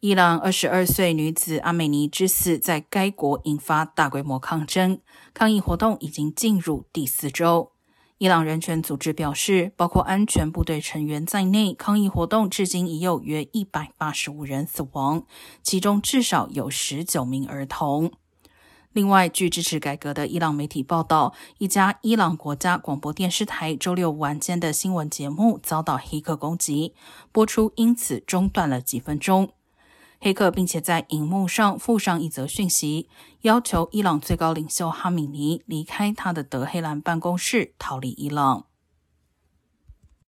伊朗二十二岁女子阿美尼之死在该国引发大规模抗争，抗议活动已经进入第四周。伊朗人权组织表示，包括安全部队成员在内，抗议活动至今已有约一百八十五人死亡，其中至少有十九名儿童。另外，据支持改革的伊朗媒体报道，一家伊朗国家广播电视台周六晚间的新闻节目遭到黑客攻击，播出因此中断了几分钟。黑客并且在荧幕上附上一则讯息，要求伊朗最高领袖哈米尼离开他的德黑兰办公室，逃离伊朗。